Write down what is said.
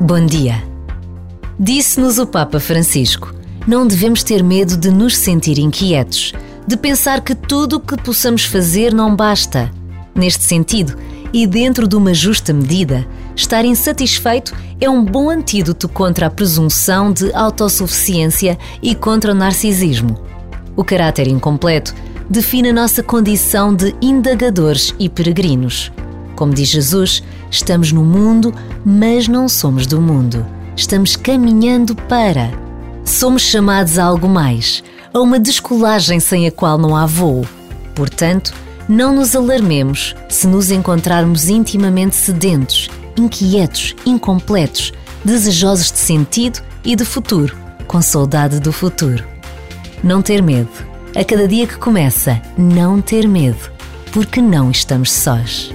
Bom dia. Disse-nos o Papa Francisco: não devemos ter medo de nos sentir inquietos, de pensar que tudo o que possamos fazer não basta. Neste sentido, e dentro de uma justa medida, estar insatisfeito é um bom antídoto contra a presunção de autossuficiência e contra o narcisismo. O caráter incompleto define a nossa condição de indagadores e peregrinos. Como diz Jesus, estamos no mundo, mas não somos do mundo. Estamos caminhando para. Somos chamados a algo mais, a uma descolagem sem a qual não há voo. Portanto, não nos alarmemos se nos encontrarmos intimamente sedentos, inquietos, incompletos, desejosos de sentido e de futuro, com saudade do futuro. Não ter medo. A cada dia que começa, não ter medo, porque não estamos sós.